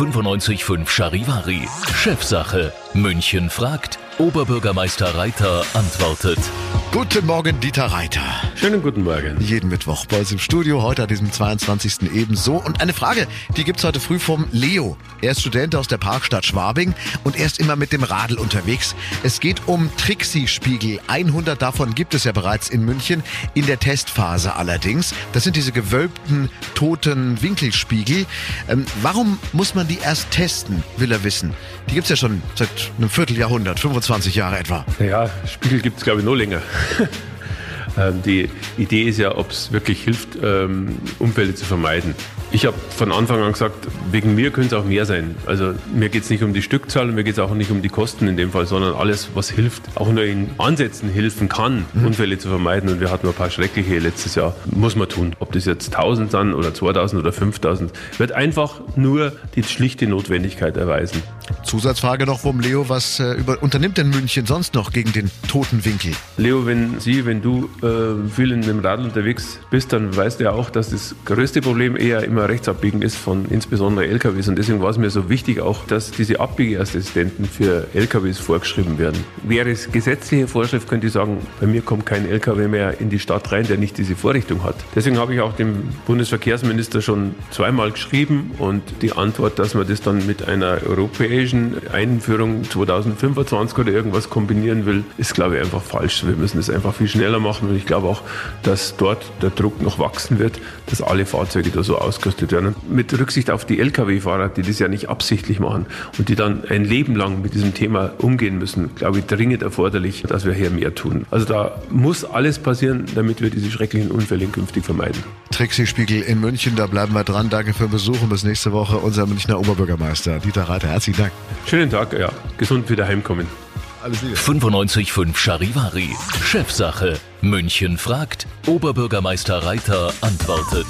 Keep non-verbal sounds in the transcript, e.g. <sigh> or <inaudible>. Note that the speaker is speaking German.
95.5 Charivari. Chefsache. München fragt. Oberbürgermeister Reiter antwortet. Guten Morgen, Dieter Reiter. Schönen guten Morgen. Jeden Mittwoch bei uns im Studio, heute an diesem 22. ebenso. Und eine Frage, die gibt's heute früh vom Leo. Er ist Student aus der Parkstadt Schwabing und er ist immer mit dem Radl unterwegs. Es geht um Trixie-Spiegel. 100 davon gibt es ja bereits in München, in der Testphase allerdings. Das sind diese gewölbten, toten Winkelspiegel. Ähm, warum muss man die erst testen, will er wissen. Die gibt's ja schon seit einem Vierteljahrhundert, 25 Jahre etwa. Naja, Spiegel gibt es, glaube ich, noch länger. <laughs> Ähm, Die Idee ist ja, ob es wirklich hilft, ähm, Unfälle zu vermeiden. Ich habe von Anfang an gesagt, wegen mir könnte es auch mehr sein. Also mir geht es nicht um die Stückzahl und mir geht es auch nicht um die Kosten in dem Fall, sondern alles, was hilft, auch nur in Ansätzen helfen kann, Unfälle zu vermeiden. Und wir hatten ein paar schreckliche letztes Jahr. Muss man tun. Ob das jetzt 1000 sind oder 2000 oder 5000, wird einfach nur die schlichte Notwendigkeit erweisen. Zusatzfrage noch vom Leo, was äh, über, unternimmt denn München sonst noch gegen den toten Winkel? Leo, wenn Sie, wenn du äh, viel in dem Radl unterwegs bist, dann weißt du ja auch, dass das größte Problem eher immer Rechtsabbiegen ist von insbesondere LKWs. Und deswegen war es mir so wichtig auch, dass diese Abbiegeassistenten für LKWs vorgeschrieben werden. Wäre es gesetzliche Vorschrift, könnte ich sagen, bei mir kommt kein LKW mehr in die Stadt rein, der nicht diese Vorrichtung hat. Deswegen habe ich auch dem Bundesverkehrsminister schon zweimal geschrieben und die Antwort, dass man das dann mit einer europäischen Einführung 2025 oder irgendwas kombinieren will, ist, glaube ich, einfach falsch. Wir müssen das einfach viel schneller machen und ich glaube auch, dass dort der Druck noch wachsen wird, dass alle Fahrzeuge da so ausgerüstet werden. Und mit Rücksicht auf die Lkw-Fahrer, die das ja nicht absichtlich machen und die dann ein Leben lang mit diesem Thema umgehen müssen, glaube ich, dringend erforderlich, dass wir hier mehr tun. Also da muss alles passieren, damit wir diese schrecklichen Unfälle künftig vermeiden. Trixie-Spiegel in München, da bleiben wir dran. Danke für den Besuch und bis nächste Woche unser Münchner Oberbürgermeister Dieter Reiter. Herzlichen Dank. Schönen Tag, ja. Gesund wieder heimkommen. Alles Liebe. 95.5 Charivari. Chefsache. München fragt. Oberbürgermeister Reiter antwortet.